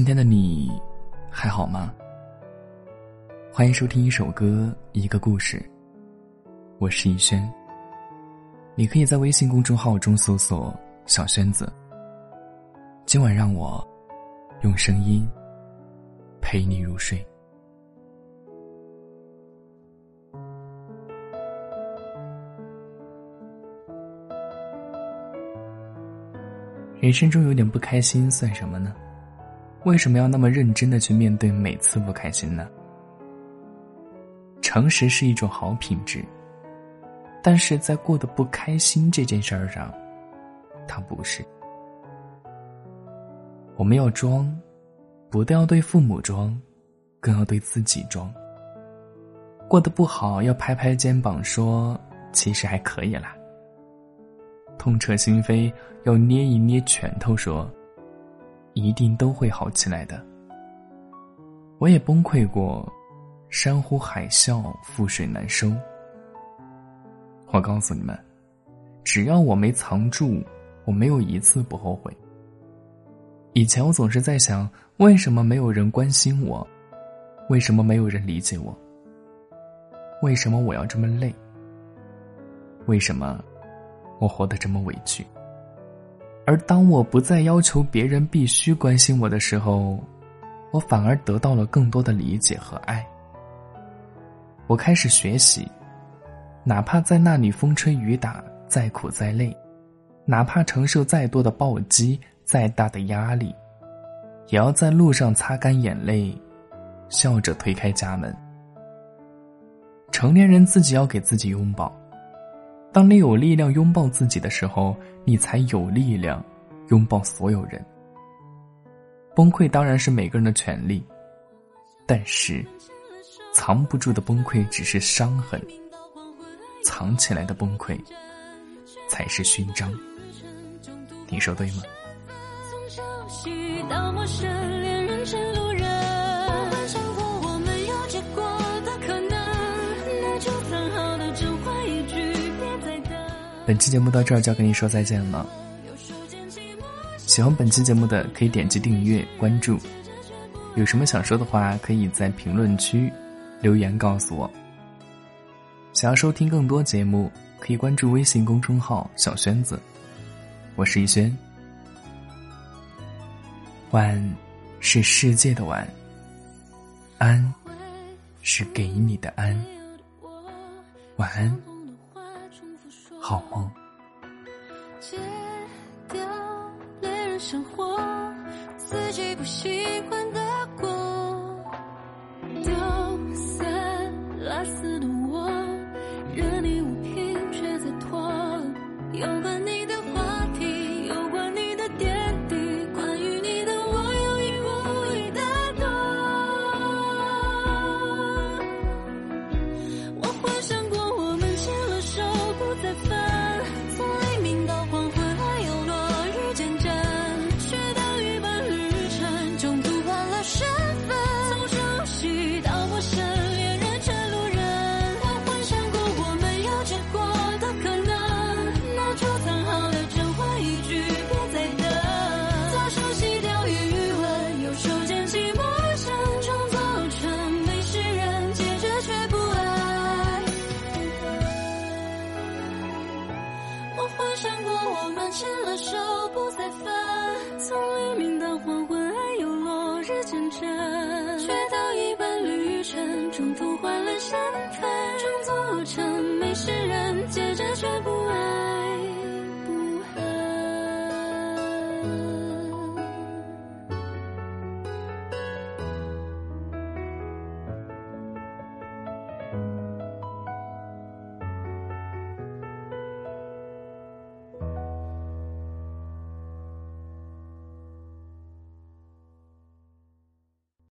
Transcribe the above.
今天的你还好吗？欢迎收听一首歌，一个故事。我是逸轩。你可以在微信公众号中搜索“小轩子”。今晚让我用声音陪你入睡。人生中有点不开心算什么呢？为什么要那么认真的去面对每次不开心呢？诚实是一种好品质，但是在过得不开心这件事儿上，它不是。我们要装，不但要对父母装，更要对自己装。过得不好要拍拍肩膀说：“其实还可以啦。”痛彻心扉，要捏一捏拳头，说：“一定都会好起来的。”我也崩溃过，山呼海啸，覆水难收。我告诉你们，只要我没藏住，我没有一次不后悔。以前我总是在想，为什么没有人关心我？为什么没有人理解我？为什么我要这么累？为什么？我活得这么委屈，而当我不再要求别人必须关心我的时候，我反而得到了更多的理解和爱。我开始学习，哪怕在那里风吹雨打，再苦再累，哪怕承受再多的暴击，再大的压力，也要在路上擦干眼泪，笑着推开家门。成年人自己要给自己拥抱。当你有力量拥抱自己的时候，你才有力量拥抱所有人。崩溃当然是每个人的权利，但是藏不住的崩溃只是伤痕，藏起来的崩溃才是勋章。你说对吗？本期节目到这儿就要跟你说再见了。喜欢本期节目的可以点击订阅关注，有什么想说的话可以在评论区留言告诉我。想要收听更多节目，可以关注微信公众号“小轩子”，我是逸轩。晚是世界的晚，安是给你的安，晚安。好梦。戒掉恋人生活，自己不喜欢的不再分，从黎明到黄昏，爱有落日渐真，却到一半旅程，中途换了身